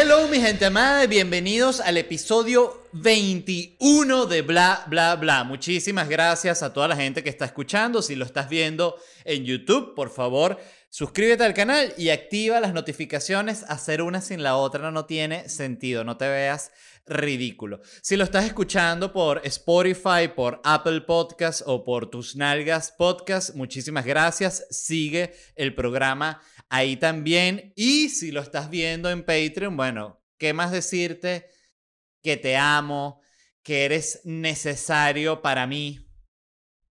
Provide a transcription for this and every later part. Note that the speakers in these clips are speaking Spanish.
Hello mi gente amada, bienvenidos al episodio 21 de Bla Bla Bla. Muchísimas gracias a toda la gente que está escuchando. Si lo estás viendo en YouTube, por favor, suscríbete al canal y activa las notificaciones. Hacer una sin la otra no tiene sentido, no te veas ridículo. Si lo estás escuchando por Spotify, por Apple Podcast o por tus nalgas podcast, muchísimas gracias. Sigue el programa ahí también. Y si lo estás viendo en Patreon, bueno, ¿qué más decirte? Que te amo, que eres necesario para mí.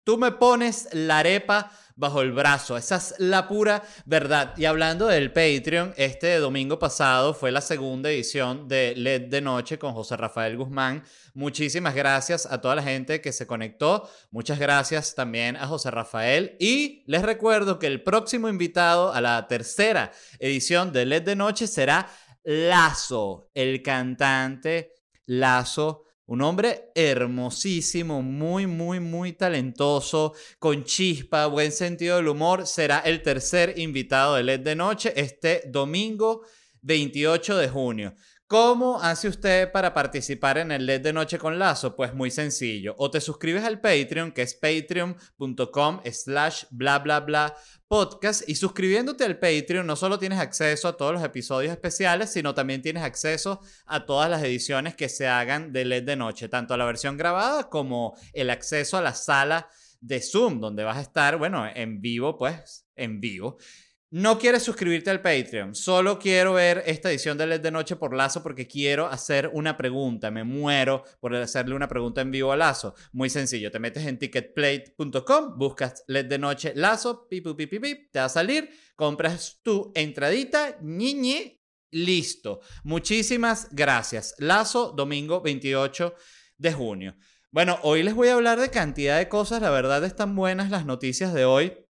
Tú me pones la arepa bajo el brazo. Esa es la pura verdad. Y hablando del Patreon, este domingo pasado fue la segunda edición de LED de Noche con José Rafael Guzmán. Muchísimas gracias a toda la gente que se conectó. Muchas gracias también a José Rafael. Y les recuerdo que el próximo invitado a la tercera edición de LED de Noche será Lazo, el cantante Lazo un hombre hermosísimo, muy, muy, muy talentoso, con chispa, buen sentido del humor. Será el tercer invitado de LED de Noche este domingo 28 de junio. ¿Cómo hace usted para participar en el LED de Noche con Lazo? Pues muy sencillo. O te suscribes al Patreon, que es patreon.com slash bla bla bla podcast. Y suscribiéndote al Patreon no solo tienes acceso a todos los episodios especiales, sino también tienes acceso a todas las ediciones que se hagan de LED de Noche, tanto a la versión grabada como el acceso a la sala de Zoom, donde vas a estar, bueno, en vivo, pues, en vivo. No quieres suscribirte al Patreon, solo quiero ver esta edición de LED de Noche por Lazo porque quiero hacer una pregunta. Me muero por hacerle una pregunta en vivo a Lazo. Muy sencillo, te metes en ticketplate.com, buscas LED de Noche Lazo, pip, pip, pip, pip, te va a salir, compras tu entradita, ñiñi, listo. Muchísimas gracias. Lazo, domingo 28 de junio. Bueno, hoy les voy a hablar de cantidad de cosas, la verdad están buenas las noticias de hoy.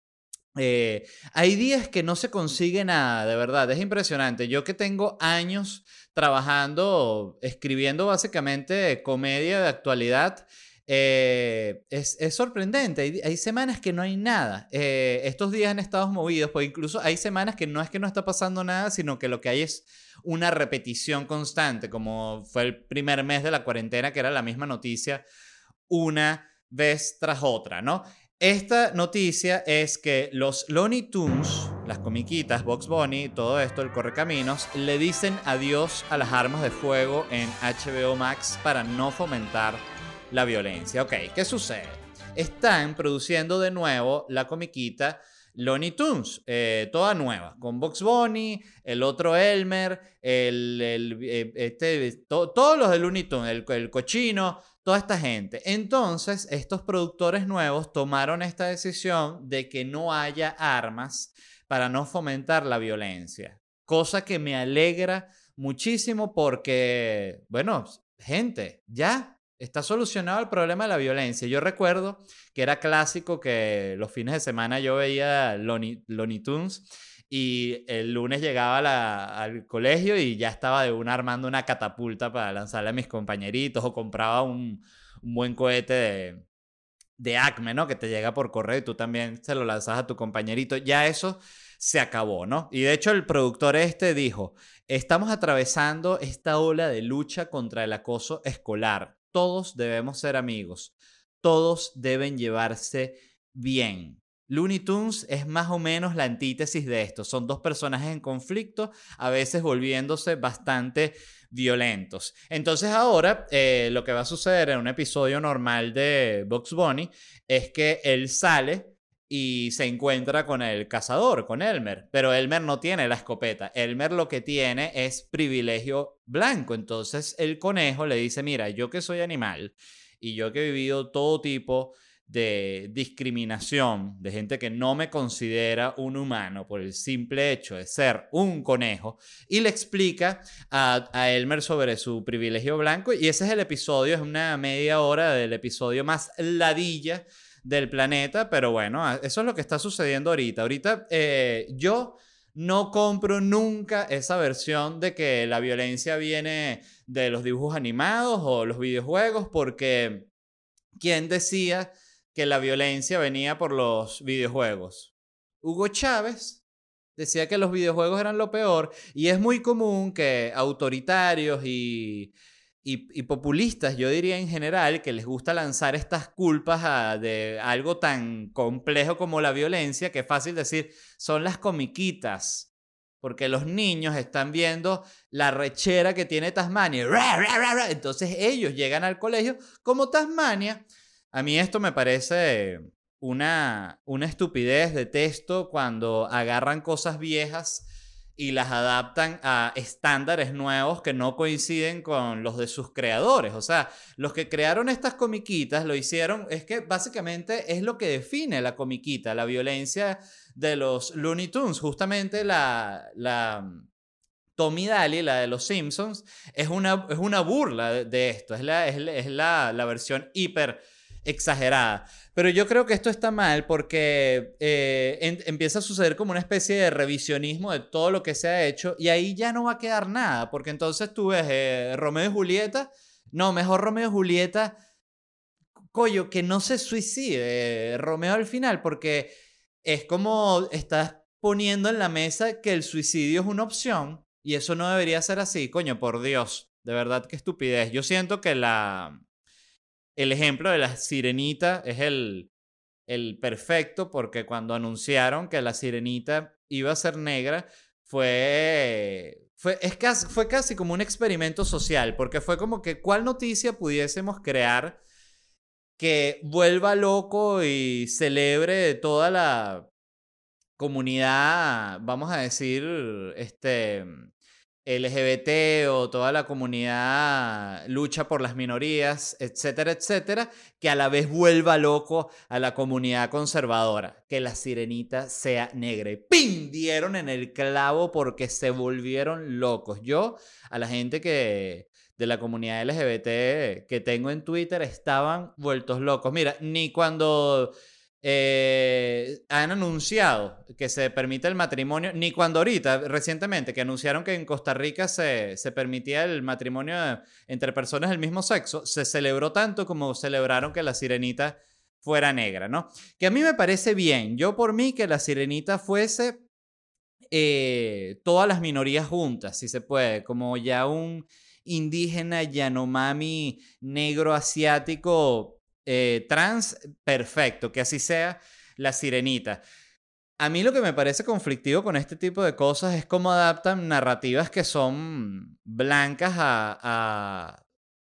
Eh, hay días que no se consigue nada, de verdad, es impresionante. Yo que tengo años trabajando, escribiendo básicamente comedia de actualidad, eh, es, sorprendente. Hay, semanas que no hay nada. Eh, estos días han estado movidos, pues incluso hay semanas que no es que no está pasando nada, sino que lo que hay es una repetición constante, como fue el primer mes de la cuarentena, que era la misma noticia una vez tras otra, ¿no? Esta noticia es que los Looney Tunes, las comiquitas, Box Bunny, todo esto, el Correcaminos, le dicen adiós a las armas de fuego en HBO Max para no fomentar la violencia. Ok, ¿qué sucede? Están produciendo de nuevo la comiquita Looney Tunes, eh, toda nueva, con Box Bunny, el otro Elmer, el, eh, este, todos los de Looney Tunes, el cochino, toda esta gente. Entonces, estos productores nuevos tomaron esta decisión de que no haya armas para no fomentar la violencia. Cosa que me alegra muchísimo porque, bueno, gente, ya está solucionado el problema de la violencia. Yo recuerdo que era clásico que los fines de semana yo veía Looney, Tunes y el lunes llegaba al colegio y ya estaba de una armando una catapulta para lanzarle a mis compañeritos o compraba un, buen cohete de, de, Acme, ¿no? Que te llega por correo y tú también se lo lanzas a tu compañerito. Ya eso se acabó, ¿no? Y de hecho el productor este dijo, estamos atravesando esta ola de lucha contra el acoso escolar. Todos debemos ser amigos. Todos deben llevarse bien. Looney Tunes es más o menos la antítesis de esto. Son dos personajes en conflicto, a veces volviéndose bastante violentos. Entonces ahora eh, lo que va a suceder en un episodio normal de Box Bunny es que él sale y se encuentra con el cazador, con Elmer, pero Elmer no tiene la escopeta. Elmer lo que tiene es privilegio blanco. Entonces el conejo le dice, mira, yo que soy animal y yo que he vivido todo tipo de discriminación, de gente que no me considera un humano por el simple hecho de ser un conejo, y le explica a, a, Elmer sobre su privilegio blanco, y ese es el episodio, es una media hora del episodio más ladilla del planeta, pero bueno, eso es lo que está sucediendo ahorita. Ahorita eh, yo no compro nunca esa versión de que la violencia viene de los dibujos animados o los videojuegos, porque ¿quién decía que la violencia venía por los videojuegos? Hugo Chávez decía que los videojuegos eran lo peor y es muy común que autoritarios y, y, populistas, yo diría en general, que les gusta lanzar estas culpas de algo tan complejo como la violencia, que es fácil decir, son las comiquitas, porque los niños están viendo la rechera que tiene Tasmania, entonces ellos llegan al colegio como Tasmania. A mí esto me parece una, una estupidez de texto cuando agarran cosas viejas y las adaptan a estándares nuevos que no coinciden con los de sus creadores. O sea, los que crearon estas comiquitas lo hicieron, es que básicamente es lo que define la comiquita, la violencia de los Looney Tunes. Justamente la, la Tommy Daly, la de los Simpsons, es una, es una burla de, esto, es la, es, la, la versión hiper exagerada. Pero yo creo que esto está mal porque eh, empieza a suceder como una especie de revisionismo de todo lo que se ha hecho y ahí ya no va a quedar nada, porque entonces tú ves eh, Romeo y Julieta, no, mejor Romeo y Julieta, coño, que no se suicide Romeo al final, porque es como estás poniendo en la mesa que el suicidio es una opción y eso no debería ser así, coño, por Dios, de verdad que estupidez. Yo siento que la el ejemplo de la sirenita es el, el perfecto porque cuando anunciaron que la sirenita iba a ser negra, fue, fue, es casi, fue casi como un experimento social, porque fue como que cuál noticia pudiésemos crear que vuelva loco y celebre toda la comunidad, vamos a decir, este, LGBT o toda la comunidad lucha por las minorías, etcétera, etcétera, que a la vez vuelva loco a la comunidad conservadora, que la sirenita sea negra. Y ¡pim! Dieron en el clavo porque se volvieron locos. Yo, a la gente que de la comunidad LGBT que tengo en Twitter estaban vueltos locos. Mira, ni cuando eh, han anunciado que se permite el matrimonio, ni cuando ahorita, recientemente, que anunciaron que en Costa Rica se, se permitía el matrimonio entre personas del mismo sexo, se celebró tanto como celebraron que la sirenita fuera negra, ¿no? Que a mí me parece bien, yo por mí que la sirenita fuese eh, todas las minorías juntas, si se puede, como ya un indígena yanomami negro asiático eh, trans, perfecto, que así sea la sirenita. A mí lo que me parece conflictivo con este tipo de cosas es cómo adaptan narrativas que son blancas a,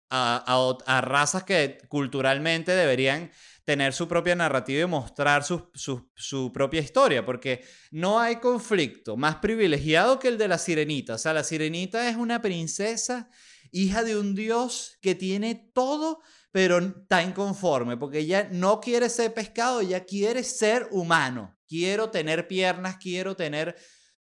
a, a, razas que culturalmente deberían tener su propia narrativa y mostrar su, su, su, propia historia, porque no hay conflicto más privilegiado que el de la sirenita. O sea, la sirenita es una princesa, hija de un dios que tiene todo pero está inconforme porque ella no quiere ser pescado, ella quiere ser humano. Quiero tener piernas, quiero tener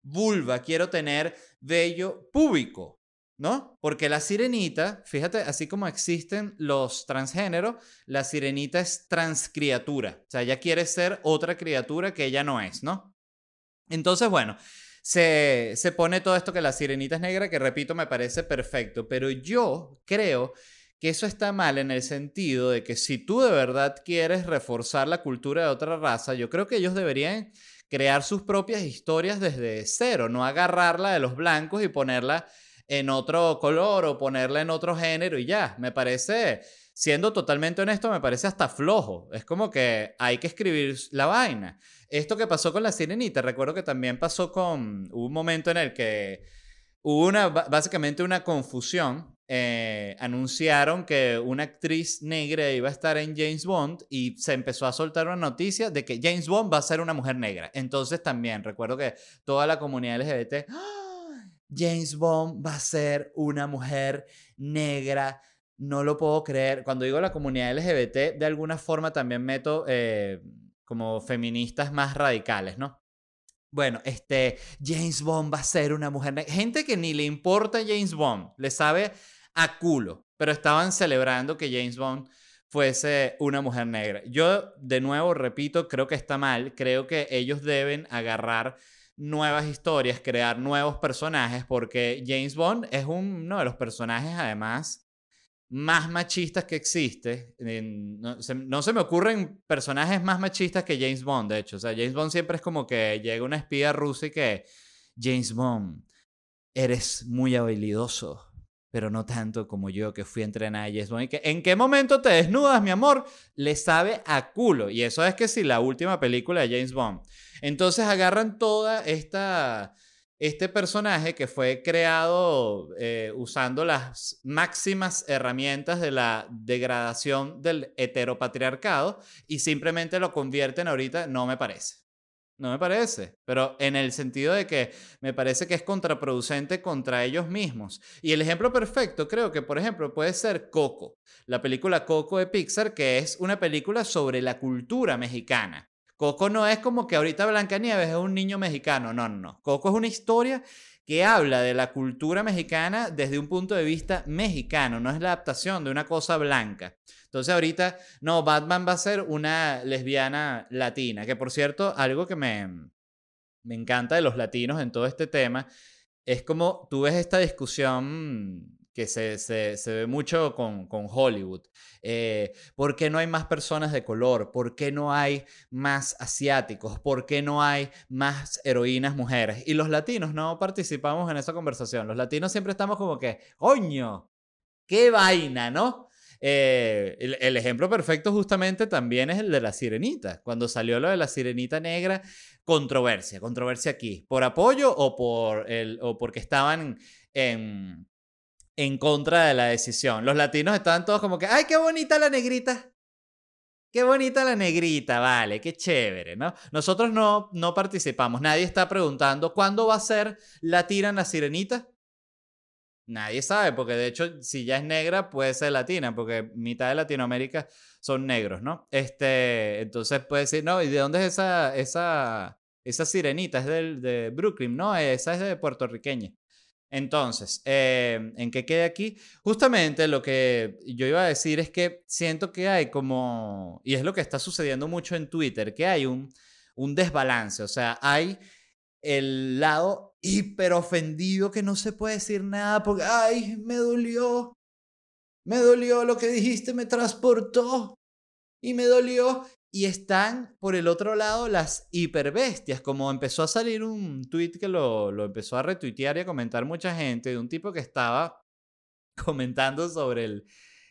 vulva, quiero tener vello púbico, ¿no? Porque la sirenita, fíjate, así como existen los transgéneros, la sirenita es transcriatura. O sea, ella quiere ser otra criatura que ella no es, ¿no? Entonces, bueno, se, se pone todo esto que la sirenita es negra, que repito, me parece perfecto, pero yo creo que eso está mal en el sentido de que si tú de verdad quieres reforzar la cultura de otra raza, yo creo que ellos deberían crear sus propias historias desde cero, no agarrarla de los blancos y ponerla en otro color o ponerla en otro género y ya. Me parece, siendo totalmente honesto, me parece hasta flojo. Es como que hay que escribir la vaina. Esto que pasó con la sirenita, recuerdo que también pasó con, un momento en el que hubo una, básicamente una confusión eh, anunciaron que una actriz negra iba a estar en James Bond y se empezó a soltar una noticia de que James Bond va a ser una mujer negra. Entonces también recuerdo que toda la comunidad LGBT, ¡Ah! James Bond va a ser una mujer negra no lo puedo creer. Cuando digo la comunidad LGBT, de alguna forma también meto eh, como feministas más radicales, ¿no? Bueno, este, James Bond va a ser una mujer negra. Gente que ni le importa James Bond, le sabe a culo, pero estaban celebrando que James Bond fuese una mujer negra. Yo, de nuevo, repito, creo que está mal. Creo que ellos deben agarrar nuevas historias, crear nuevos personajes, porque James Bond es uno de los personajes, además, más machistas que existe. No se, me ocurren personajes más machistas que James Bond, de hecho. O sea, James Bond siempre es como que llega una espía rusa y que, James Bond, eres muy habilidoso, pero no tanto como yo que fui a entrenar a Bond. Y que, ¿en qué momento te desnudas, mi amor? Le sabe a culo. Y eso es que si la última película de James Bond. Entonces agarran toda esta este personaje que fue creado eh, usando las máximas herramientas de la degradación del heteropatriarcado y simplemente lo convierten ahorita, no me parece. No me parece, pero en el sentido de que me parece que es contraproducente contra ellos mismos. Y el ejemplo perfecto creo que, por ejemplo, puede ser Coco, la película Coco de Pixar, que es una película sobre la cultura mexicana. Coco no es como que ahorita Blancanieves es un niño mexicano, no, no, no. Coco es una historia que habla de la cultura mexicana desde un punto de vista mexicano, no es la adaptación de una cosa blanca. Entonces ahorita, no, Batman va a ser una lesbiana latina, que por cierto, algo que me, me encanta de los latinos en todo este tema, es como tú ves esta discusión que se, se, se ve mucho con, con Hollywood. Eh, ¿Por qué no hay más personas de color? ¿Por qué no hay más asiáticos? ¿Por qué no hay más heroínas mujeres? Y los latinos no participamos en esa conversación. Los latinos siempre estamos como que, coño, qué vaina, ¿no? Eh, el, el, ejemplo perfecto justamente también es el de la sirenita. Cuando salió lo de la sirenita negra, controversia, controversia aquí. ¿Por apoyo o, por el, o porque estaban en, en contra de la decisión. Los latinos estaban todos como que, ¡ay, qué bonita la negrita! Qué bonita la negrita, vale, qué chévere, ¿no? Nosotros no, no participamos. Nadie está preguntando cuándo va a ser latina la sirenita. Nadie sabe, porque de hecho, si ya es negra, puede ser latina, porque mitad de Latinoamérica son negros, ¿no? Este, entonces puede decir, no, ¿y de dónde es esa, esa, esa sirenita? Es del, de Brooklyn, no, esa es de puertorriqueña. Entonces, em, ¿en qué quede aquí? Justamente lo que yo iba a decir es que siento que hay como, y es lo que está sucediendo mucho en Twitter, que hay un, un desbalance, o sea, hay el lado hiper ofendido que no se puede decir nada porque, ay, me dolió, me dolió lo que dijiste, me transportó y me dolió. Y están por el otro lado las hiperbestias, como empezó a salir un tweet que lo, lo empezó a retuitear y a comentar mucha gente, de un tipo que estaba comentando sobre el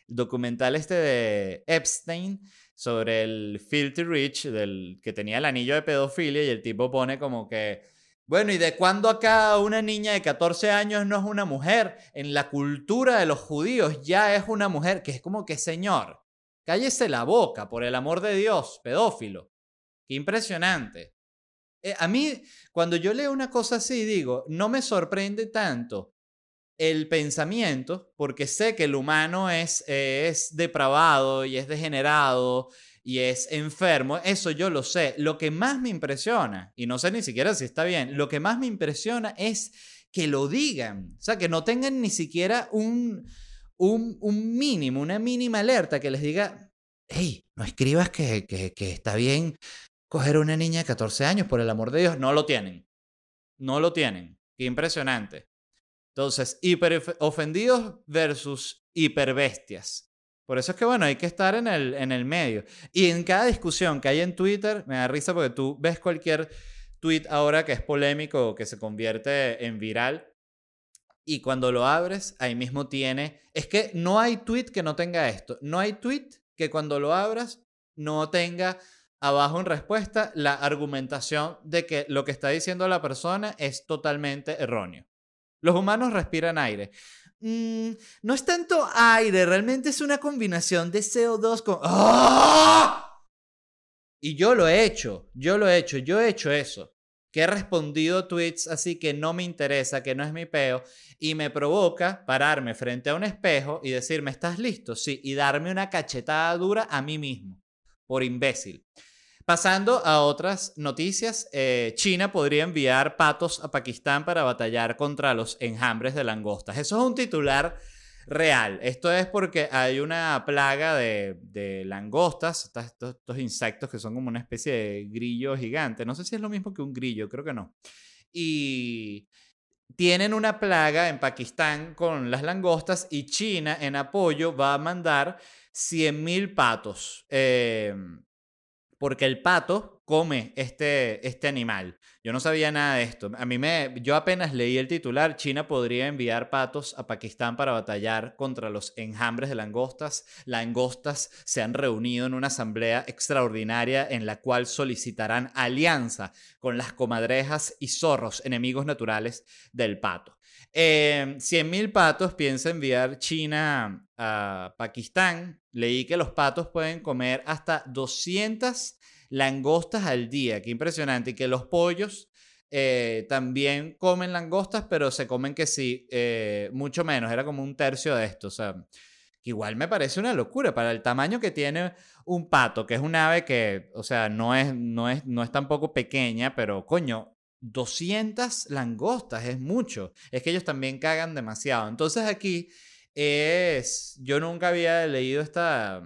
documental este de Epstein, sobre el Filthy Rich, del que tenía el anillo de pedofilia, y el tipo pone como que, bueno, ¿y de cuándo acá una niña de 14 años no es una mujer? En la cultura de los judíos ya es una mujer, que es como que, señor, Cállese la boca, por el amor de Dios, pedófilo. Qué impresionante. Eh, a mí, cuando yo leo una cosa así, digo, no me sorprende tanto el pensamiento, porque sé que el humano es, es depravado y es degenerado y es enfermo, eso yo lo sé. Lo que más me impresiona, y no sé ni siquiera si está bien, lo que más me impresiona es que lo digan, o sea, que no tengan ni siquiera un, un, mínimo, una mínima alerta que les diga, hey, no escribas que, está bien coger una niña de 14 años, por el amor de Dios, no lo tienen. No lo tienen. Qué impresionante. Entonces, hiper ofendidos versus hiperbestias. Por eso es que, bueno, hay que estar en el, en el medio. Y en cada discusión que hay en Twitter, me da risa porque tú ves cualquier tweet ahora que es polémico o que se convierte en viral y cuando lo abres, ahí mismo tiene... Es que no hay tweet que no tenga esto. No hay tweet que cuando lo abras no tenga abajo en respuesta la argumentación de que lo que está diciendo la persona es totalmente erróneo. Los humanos respiran aire. Mm, no es tanto aire, realmente es una combinación de CO2 con... ¡Ah! Y yo lo he hecho, yo lo he hecho, yo he hecho eso. Que he respondido tweets así que no me interesa, que no es mi peo, y me provoca pararme frente a un espejo y decirme, ¿estás listo? Sí, y darme una cachetada dura a mí mismo, por imbécil. Pasando a otras noticias, eh, China podría enviar patos a Pakistán para batallar contra los enjambres de langostas. Eso es un titular real. Esto es porque hay una plaga de, langostas, estos, estos, insectos que son como una especie de grillo gigante. No sé si es lo mismo que un grillo, creo que no. Y tienen una plaga en Pakistán con las langostas y China en apoyo va a mandar 100.000 patos. Eh, porque el pato come este, este animal. Yo no sabía nada de esto. A mí me, yo apenas leí el titular, China podría enviar patos a Pakistán para batallar contra los enjambres de langostas. Langostas se han reunido en una asamblea extraordinaria en la cual solicitarán alianza con las comadrejas y zorros, enemigos naturales del pato. Eh, 100.000 patos piensa enviar China a Pakistán. Leí que los patos pueden comer hasta 200 langostas al día. Qué impresionante. Y que los pollos eh, también comen langostas, pero se comen que sí, eh, mucho menos. Era como un tercio de esto. O sea, igual me parece una locura para el tamaño que tiene un pato, que es un ave que, o sea, no es, no es, no es tampoco pequeña, pero coño, 200 langostas es mucho. Es que ellos también cagan demasiado. Entonces aquí es, yo nunca había leído esta,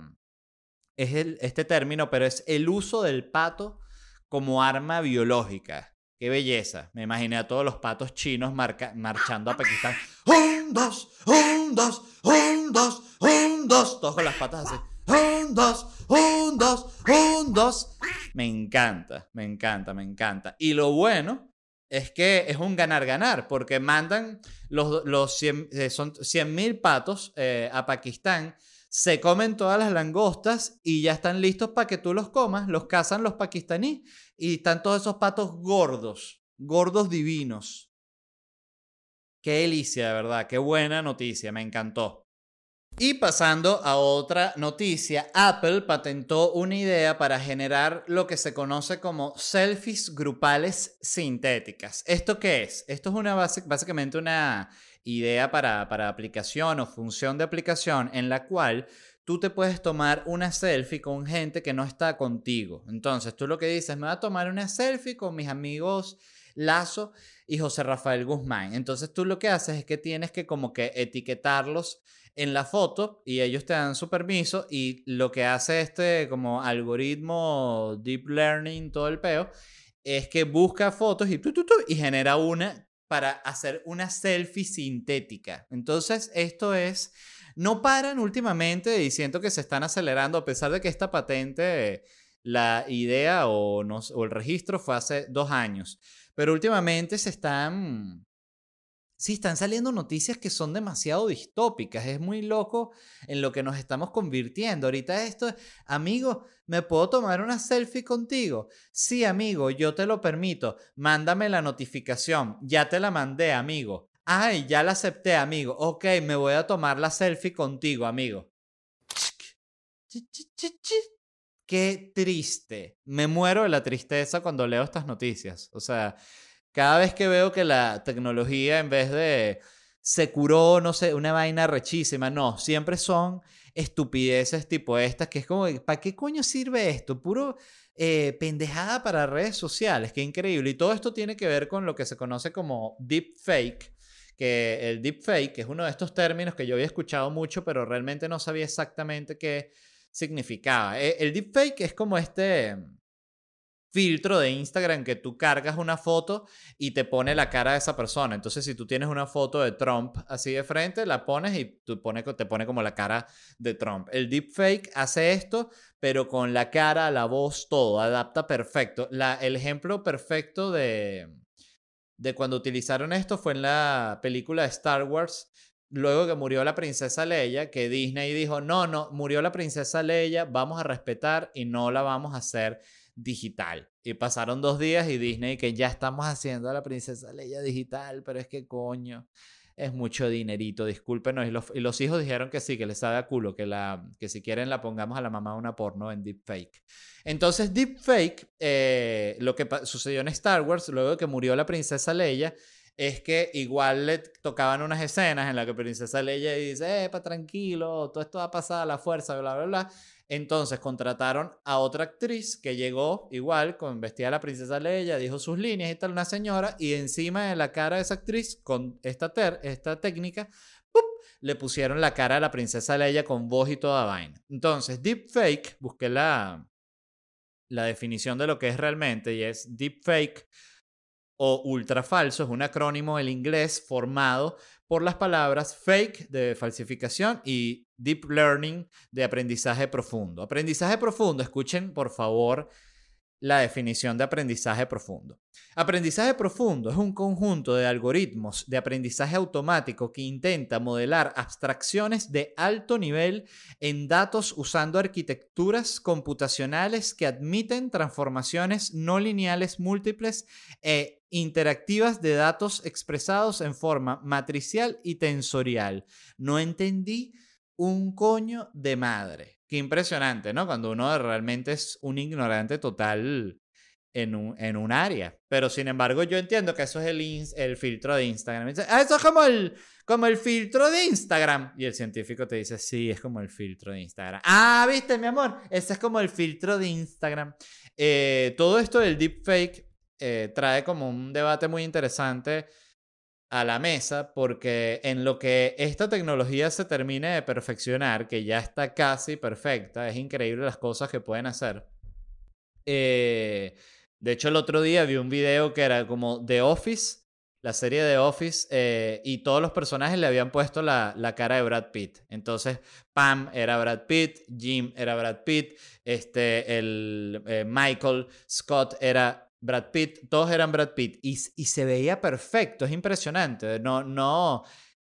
es el, este término, pero es el uso del pato como arma biológica. Qué belleza. Me imaginé a todos los patos chinos marchando a Pakistán. Un, dos, un, dos, un, dos, un, dos. Todos con las patas así. Un, dos, un, dos, un, dos. Me encanta, me encanta, me encanta. Y lo bueno es que es un ganar-ganar, porque mandan los, los 100, eh, son 100 mil patos eh, a Pakistán se comen todas las langostas y ya están listos para que tú los comas. Los cazan los pakistaníes y están todos esos patos gordos, gordos divinos. Qué delicia, de verdad, qué buena noticia, me encantó. Y pasando a otra noticia, Apple patentó una idea para generar lo que se conoce como selfies grupales sintéticas. ¿Esto qué es? Esto es una básicamente una idea para, aplicación o función de aplicación en la cual tú te puedes tomar una selfie con gente que no está contigo. Entonces tú lo que dices, me voy a tomar una selfie con mis amigos Lazo y José Rafael Guzmán. Entonces tú lo que haces es que tienes que como que etiquetarlos en la foto y ellos te dan su permiso y lo que hace este como algoritmo deep learning, todo el peo, es que busca fotos y, y genera una para hacer una selfie sintética. Entonces, esto es, no paran últimamente diciendo que se están acelerando, a pesar de que esta patente, la idea o, no, o el registro fue hace dos años, pero últimamente se están Sí, están saliendo noticias que son demasiado distópicas. Es muy loco en lo que nos estamos convirtiendo. Ahorita esto, amigo, ¿me puedo tomar una selfie contigo? Sí, amigo, yo te lo permito. Mándame la notificación. Ya te la mandé, amigo. Ay, ya la acepté, amigo. Ok, me voy a tomar la selfie contigo, amigo. Qué triste. Me muero de la tristeza cuando leo estas noticias. O sea, cada vez que veo que la tecnología en vez de se curó, no sé, una vaina rechísima, no, siempre son estupideces tipo estas, que es como, ¿para qué coño sirve esto? Puro eh, pendejada para redes sociales, qué increíble. Y todo esto tiene que ver con lo que se conoce como deepfake, que el deepfake es uno de estos términos que yo había escuchado mucho, pero realmente no sabía exactamente qué significaba. Eh, el deepfake es como este filtro de Instagram que tú cargas una foto y te pone la cara de esa persona. Entonces, si tú tienes una foto de Trump así de frente, la pones y te pone como la cara de Trump. El deepfake hace esto, pero con la cara, la voz, todo, adapta perfecto. El ejemplo perfecto de, de cuando utilizaron esto fue en la película de Star Wars. Luego que murió la princesa Leia, que Disney dijo, no, no, murió la princesa Leia, vamos a respetar y no la vamos a hacer digital. Y pasaron dos días y Disney que ya estamos haciendo a la princesa Leia digital, pero es que coño. es mucho dinerito, discúlpenos. Y los, y los hijos dijeron que sí, que les sabe a culo, que, la, que si quieren la pongamos a la mamá una porno en deepfake. Entonces, deepfake, eh, lo que sucedió en Star Wars, luego de que murió la princesa Leia, es que igual le tocaban unas escenas en las que Princesa Leia dice, eh, pa, tranquilo, todo esto va a pasar a la fuerza, bla, bla, bla. Entonces contrataron a otra actriz que llegó igual, con vestida de la princesa Leia, dijo sus líneas y tal, una señora, y encima de la cara de esa actriz, con esta, ter esta técnica, le pusieron la cara de la princesa Leia con voz y toda vaina. Entonces, deepfake, busqué la, la definición de lo que es realmente, y es deepfake o ultra falso, es un acrónimo del inglés formado por las palabras fake de falsificación y deep learning de aprendizaje profundo. Aprendizaje profundo, escuchen por favor la definición de aprendizaje profundo. Aprendizaje profundo es un conjunto de algoritmos de aprendizaje automático que intenta modelar abstracciones de alto nivel en datos usando arquitecturas computacionales que admiten transformaciones no lineales múltiples e interactivas de datos expresados en forma matricial y tensorial. No entendí un coño de madre. Qué impresionante, ¿no? Cuando uno realmente es un ignorante total en un, en un área. Pero sin embargo, yo entiendo que eso es el, filtro de Instagram. Ah, eso es como el, como el filtro de Instagram. Y el científico te dice, sí, es como el filtro de Instagram. Ah, viste, mi amor, ese es como el filtro de Instagram. Eh, todo esto del deepfake eh, trae como un debate muy interesante a la mesa porque en lo que esta tecnología se termine de perfeccionar, que ya está casi perfecta, es increíble las cosas que pueden hacer. Eh, de hecho, el otro día vi un video que era como The Office, la serie de Office, eh, y todos los personajes le habían puesto la, la, cara de Brad Pitt. Entonces, Pam era Brad Pitt, Jim era Brad Pitt, este, el eh, Michael Scott era Brad Pitt, todos eran Brad Pitt y, y, se veía perfecto, es impresionante, no, no,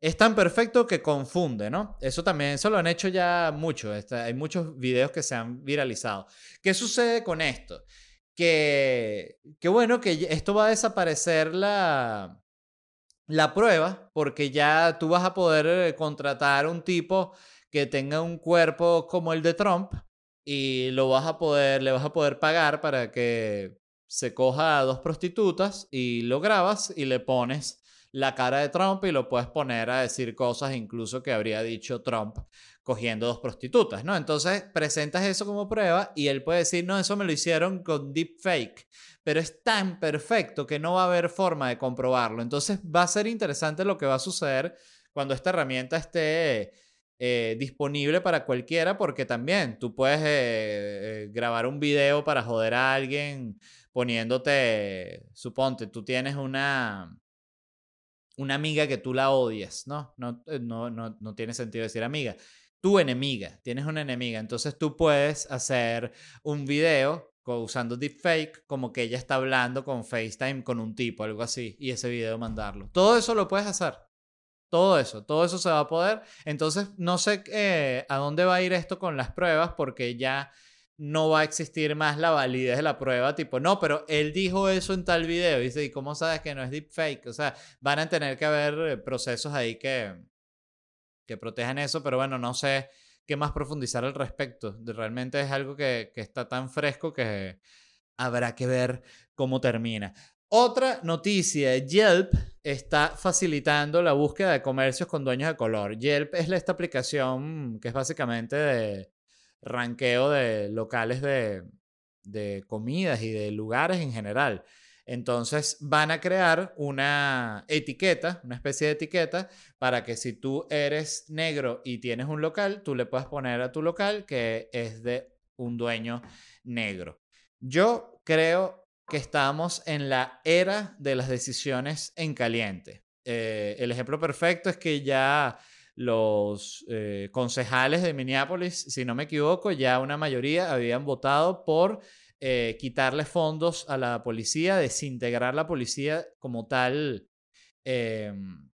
es tan perfecto que confunde, ¿no? Eso también, eso lo han hecho ya mucho, hay muchos videos que se han viralizado. ¿Qué sucede con esto? Que, que bueno, que esto va a desaparecer la, la prueba, porque ya tú vas a poder eh, contratar un tipo que tenga un cuerpo como el de Trump y lo vas a poder, le vas a poder pagar para que se coja a dos prostitutas y lo grabas y le pones la cara de Trump y lo puedes poner a decir cosas incluso que habría dicho Trump cogiendo dos prostitutas, ¿no? Entonces presentas eso como prueba y él puede decir, no, eso me lo hicieron con deepfake, pero es tan perfecto que no va a haber forma de comprobarlo. Entonces va a ser interesante lo que va a suceder cuando esta herramienta esté eh, disponible para cualquiera, porque también tú puedes eh, eh, grabar un video para joder a alguien poniéndote, suponte, tú tienes una, una amiga que tú la odias, ¿no? No, eh, no, no, no tiene sentido decir amiga. Tu enemiga, tienes una enemiga, entonces tú puedes hacer un video usando deepfake, como que ella está hablando con FaceTime con un tipo, algo así, y ese video mandarlo. Todo eso lo puedes hacer. Todo eso, todo eso se va a poder. Entonces, no sé eh, a dónde va a ir esto con las pruebas, porque ya no va a existir más la validez de la prueba, tipo, no, pero él dijo eso en tal video, dice, ¿y cómo sabes que no es deepfake? O sea, van a tener que haber eh, procesos ahí que, que protejan eso, pero bueno, no sé qué más profundizar al respecto. Realmente es algo que, que está tan fresco que habrá que ver cómo termina. Otra noticia, Yelp está facilitando la búsqueda de comercios con dueños de color. Yelp es esta aplicación que es básicamente de ranqueo de locales de, de comidas y de lugares en general. Entonces van a crear una etiqueta, una especie de etiqueta, para que si tú eres negro y tienes un local, tú le puedas poner a tu local que es de un dueño negro. Yo creo que estamos en la era de las decisiones en caliente. Eh, el ejemplo perfecto es que ya los eh, concejales de Minneapolis, si no me equivoco, ya una mayoría habían votado por eh, quitarle fondos a la policía, desintegrar la policía como tal em,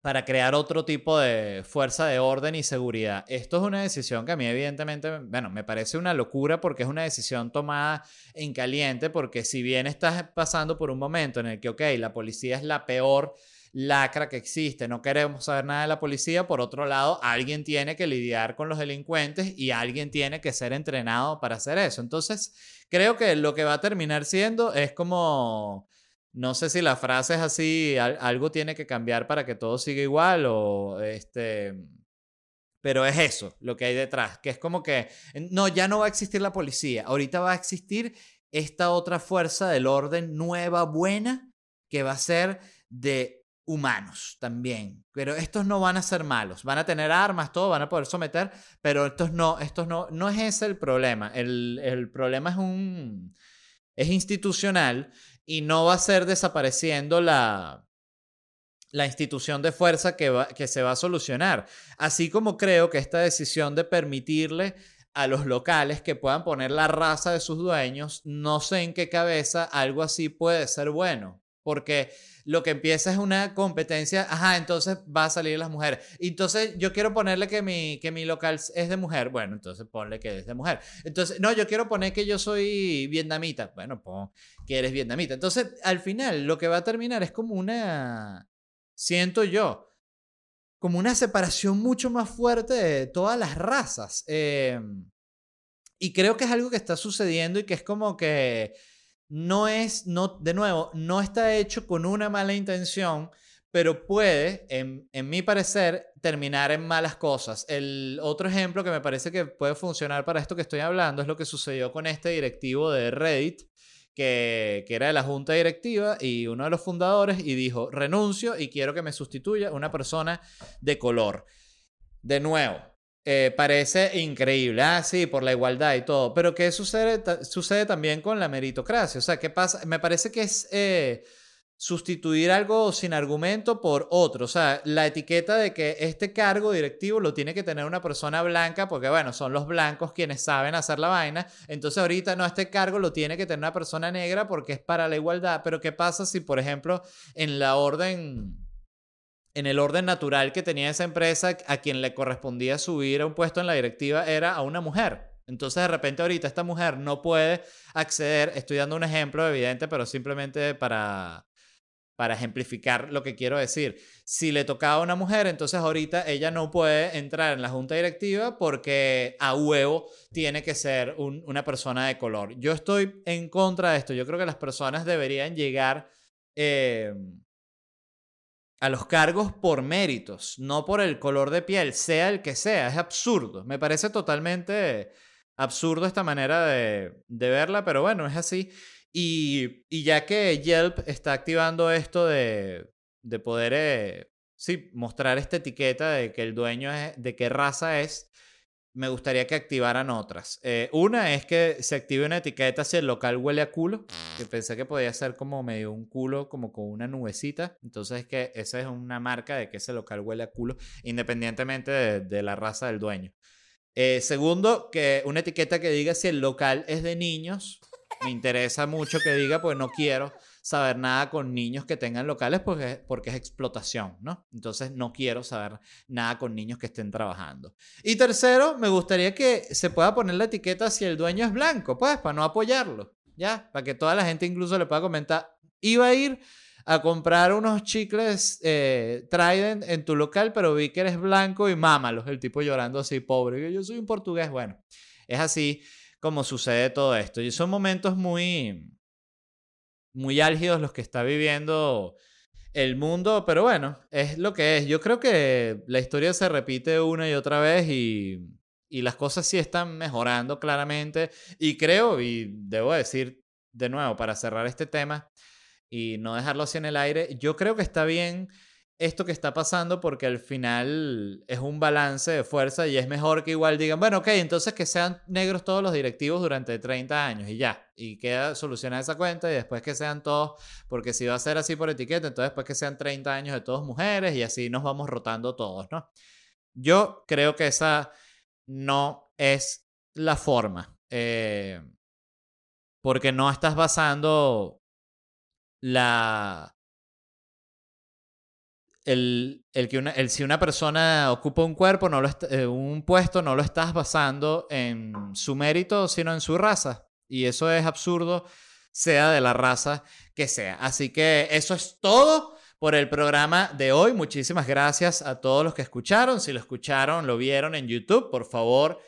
para crear otro tipo de fuerza de orden y seguridad. Esto es una decisión que a mí evidentemente, bueno, me parece una locura porque es una decisión tomada en caliente, porque si bien estás pasando por un momento en el que, ok, la policía es la peor lacra que existe, no queremos saber nada de la policía, por otro lado, alguien tiene que lidiar con los delincuentes y alguien tiene que ser entrenado para hacer eso. Entonces, creo que lo que va a terminar siendo es como no sé si la frase es así, algo tiene que cambiar para que todo siga igual o este... Pero es eso lo que hay detrás, que es como que, no, ya no va a existir la policía, ahorita va a existir esta otra fuerza del orden nueva, buena, que va a ser de humanos también. Pero estos no van a ser malos, van a tener armas, todo, van a poder someter, pero estos no, estos no, no es ese el problema. El, el problema es un, es institucional y no va a ser desapareciendo la, la institución de fuerza que, que se va a solucionar. Así como creo que esta decisión de permitirle a los locales que puedan poner la raza de sus dueños, no sé en qué cabeza algo así puede ser bueno, porque lo que empieza es una competencia, ajá, entonces va a salir las mujeres. Entonces yo quiero ponerle que mi, que mi local es de mujer, bueno, entonces ponle que es de mujer. Entonces, no, yo quiero poner que yo soy vietnamita, bueno, pon que eres vietnamita. Entonces, al final, lo que va a terminar es como una, siento yo, como una separación mucho más fuerte de todas las razas. Em, y creo que es algo que está sucediendo y que es como que no es, no, de nuevo, no está hecho con una mala intención, pero puede, en, en, mi parecer, terminar en malas cosas. El otro ejemplo que me parece que puede funcionar para esto que estoy hablando es lo que sucedió con este directivo de Reddit, que, que era de la junta directiva y uno de los fundadores, y dijo, renuncio y quiero que me sustituya una persona de color. De nuevo, eh, parece increíble, ah, sí, por la igualdad y todo, pero ¿qué sucede, sucede también con la meritocracia? O sea, ¿qué pasa? Me parece que es eh, sustituir algo sin argumento por otro, o sea, la etiqueta de que este cargo directivo lo tiene que tener una persona blanca, porque bueno, son los blancos quienes saben hacer la vaina, entonces ahorita no, este cargo lo tiene que tener una persona negra porque es para la igualdad, pero ¿qué pasa si, por ejemplo, en la orden en el orden natural que tenía esa empresa, a quien le correspondía subir a un puesto en la directiva era a una mujer. Entonces, de repente, ahorita esta mujer no puede acceder. Estoy dando un ejemplo evidente, pero simplemente para, para ejemplificar lo que quiero decir. Si le tocaba a una mujer, entonces ahorita ella no puede entrar en la junta directiva porque a huevo tiene que ser una persona de color. Yo estoy en contra de esto. Yo creo que las personas deberían llegar. Eh, a los cargos por méritos, no por el color de piel, sea el que sea. Es absurdo. Me parece totalmente absurdo esta manera de, verla, pero bueno, es así. Y, ya que Yelp está activando esto de, de poder, eh, sí, mostrar esta etiqueta de que el dueño es, de qué raza es, me gustaría que activaran otras. Eh, una es que se active una etiqueta si el local huele a culo, que pensé que podía ser como medio un culo, como con una nubecita. Entonces es que esa es una marca de que ese local huele a culo, independientemente de, la raza del dueño. Eh, segundo, que una etiqueta que diga si el local es de niños. Me interesa mucho que diga, pues no quiero saber nada con niños que tengan locales porque, porque es explotación, ¿no? Entonces no quiero saber nada con niños que estén trabajando. Y tercero, me gustaría que se pueda poner la etiqueta si el dueño es blanco, pues, para no apoyarlo, ¿ya? Para que toda la gente incluso le pueda comentar, iba a ir a comprar unos chicles eh, Trident en tu local, pero vi que eres blanco y mámalos, el tipo llorando así, pobre, yo soy un portugués, bueno, es así como sucede todo esto. Y son momentos muy muy álgidos los que está viviendo el mundo, pero bueno, es lo que es. Yo creo que la historia se repite una y otra vez y, y las cosas sí están mejorando claramente. Y creo, y debo decir de nuevo, para cerrar este tema y no dejarlo así en el aire, yo creo que está bien esto que está pasando porque al final es un balance de fuerza y es mejor que igual digan, bueno, ok, entonces que sean negros todos los directivos durante 30 años y ya, y queda solucionada esa cuenta y después que sean todos, porque si va a ser así por etiqueta, entonces después que sean 30 años de todas mujeres y así nos vamos rotando todos, ¿no? Yo creo que esa no es la forma, eh, porque no estás basando la el, el que una, el, si una persona ocupa un cuerpo, no lo eh, un puesto, no lo estás basando en su mérito, sino en su raza. Y eso es absurdo, sea de la raza que sea. Así que eso es todo por el programa de hoy. Muchísimas gracias a todos los que escucharon. Si lo escucharon, lo vieron en YouTube, por favor,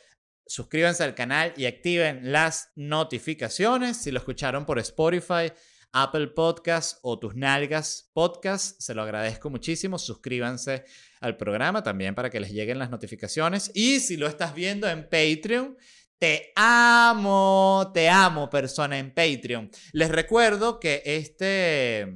suscríbanse al canal y activen las notificaciones. Si lo escucharon por Spotify, Apple Podcast o Tus Nalgas Podcast, se lo agradezco muchísimo. Suscríbanse al programa también para que les lleguen las notificaciones. Y si lo estás viendo en Patreon, te amo, te amo persona en Patreon. Les recuerdo que este,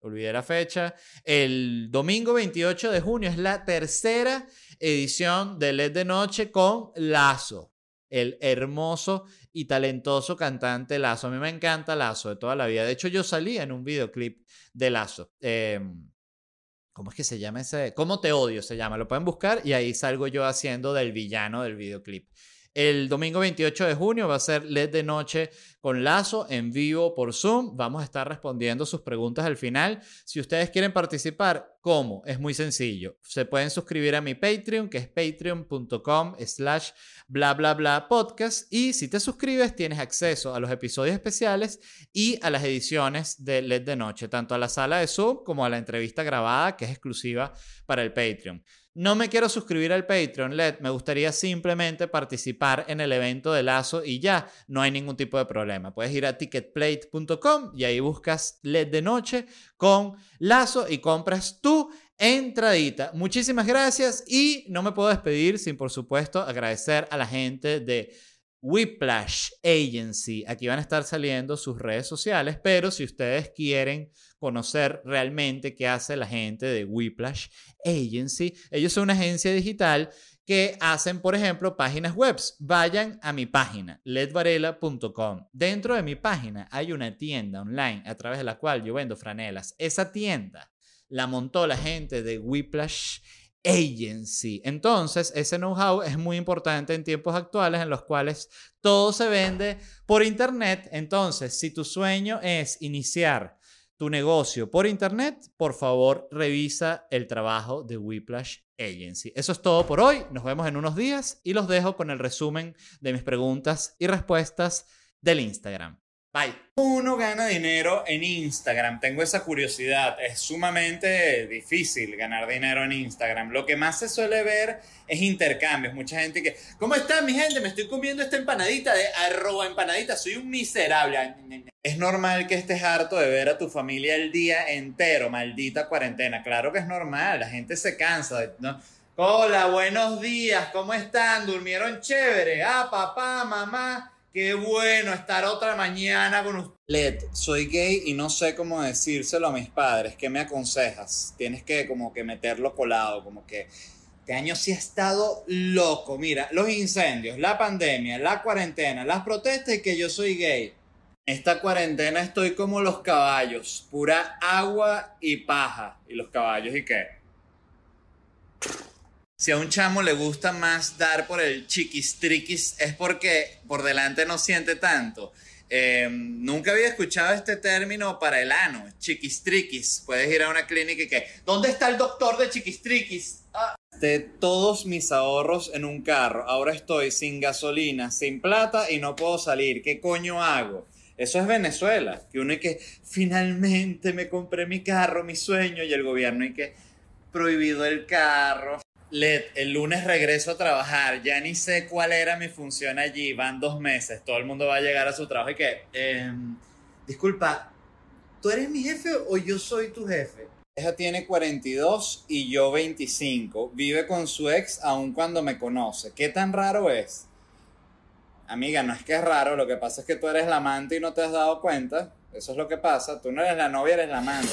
olvidé la fecha, el domingo 28 de junio es la tercera edición de LED de Noche con Lazo, el hermoso y talentoso cantante Lazo. A mí me encanta Lazo de toda la vida. De hecho, yo salí en un videoclip de Lazo. Em, ¿Cómo es que se llama ese? ¿Cómo te odio? Se llama. Lo pueden buscar y ahí salgo yo haciendo del villano del videoclip. El domingo 28 de junio va a ser LED de noche con Lazo en vivo por Zoom. Vamos a estar respondiendo sus preguntas al final. Si ustedes quieren participar, ¿cómo? Es muy sencillo. Se pueden suscribir a mi Patreon, que es patreon.com slash bla bla bla podcast. Y si te suscribes, tienes acceso a los episodios especiales y a las ediciones de LED de noche, tanto a la sala de Zoom como a la entrevista grabada, que es exclusiva para el Patreon. No me quiero suscribir al Patreon, LED. Me gustaría simplemente participar en el evento de Lazo y ya, no hay ningún tipo de problema. Puedes ir a ticketplate.com y ahí buscas LED de noche con Lazo y compras tu entradita. Muchísimas gracias y no me puedo despedir sin, por supuesto, agradecer a la gente de Whiplash Agency. Aquí van a estar saliendo sus redes sociales, pero si ustedes quieren conocer realmente qué hace la gente de Whiplash Agency, ellos son una agencia digital que hacen, por ejemplo, páginas web. Vayan a mi página, ledvarela.com. Dentro de mi página hay una tienda online a través de la cual yo vendo franelas. Esa tienda la montó la gente de Whiplash agency. Entonces, ese know-how es muy importante en tiempos actuales en los cuales todo se vende por Internet. Entonces, si tu sueño es iniciar tu negocio por Internet, por favor, revisa el trabajo de Whiplash Agency. Eso es todo por hoy. Nos vemos en unos días y los dejo con el resumen de mis preguntas y respuestas del Instagram. Uno gana dinero en Instagram. Tengo esa curiosidad. Es sumamente difícil ganar dinero en Instagram. Lo que más se suele ver es intercambios. Mucha gente que, ¿cómo está mi gente? Me estoy comiendo esta empanadita de arroba empanadita. Soy un miserable. Es normal que estés harto de ver a tu familia el día entero. Maldita cuarentena. Claro que es normal. La gente se cansa. ¿no? Hola, buenos días. ¿Cómo están? ¿Durmieron chévere? Ah, papá, mamá. Qué bueno estar otra mañana con usted. Led, soy gay y no sé cómo decírselo a mis padres. ¿Qué me aconsejas? Tienes que como que meterlo colado, como que este año sí ha estado loco. Mira, los incendios, la pandemia, la cuarentena, las protestas y que yo soy gay. Esta cuarentena estoy como los caballos, pura agua y paja. ¿Y los caballos y qué? Si a un chamo le gusta más dar por el chiquistriquis es porque por delante no siente tanto. Em, nunca había escuchado este término para el ano, chiquistriquis. Puedes ir a una clínica y que, ¿dónde está el doctor de chiquistriquis? Ah. De todos mis ahorros en un carro, ahora estoy sin gasolina, sin plata y no puedo salir. ¿Qué coño hago? Eso es Venezuela, que uno y que finalmente me compré mi carro, mi sueño, y el gobierno y que prohibido el carro. Led, el lunes regreso a trabajar, ya ni sé cuál era mi función allí, van dos meses, todo el mundo va a llegar a su trabajo y que, em, disculpa, ¿tú eres mi jefe o yo soy tu jefe? Ella tiene 42 y yo 25, vive con su ex aun cuando me conoce, ¿qué tan raro es? Amiga, no es que es raro, lo que pasa es que tú eres la amante y no te has dado cuenta, eso es lo que pasa, tú no eres la novia, eres la amante.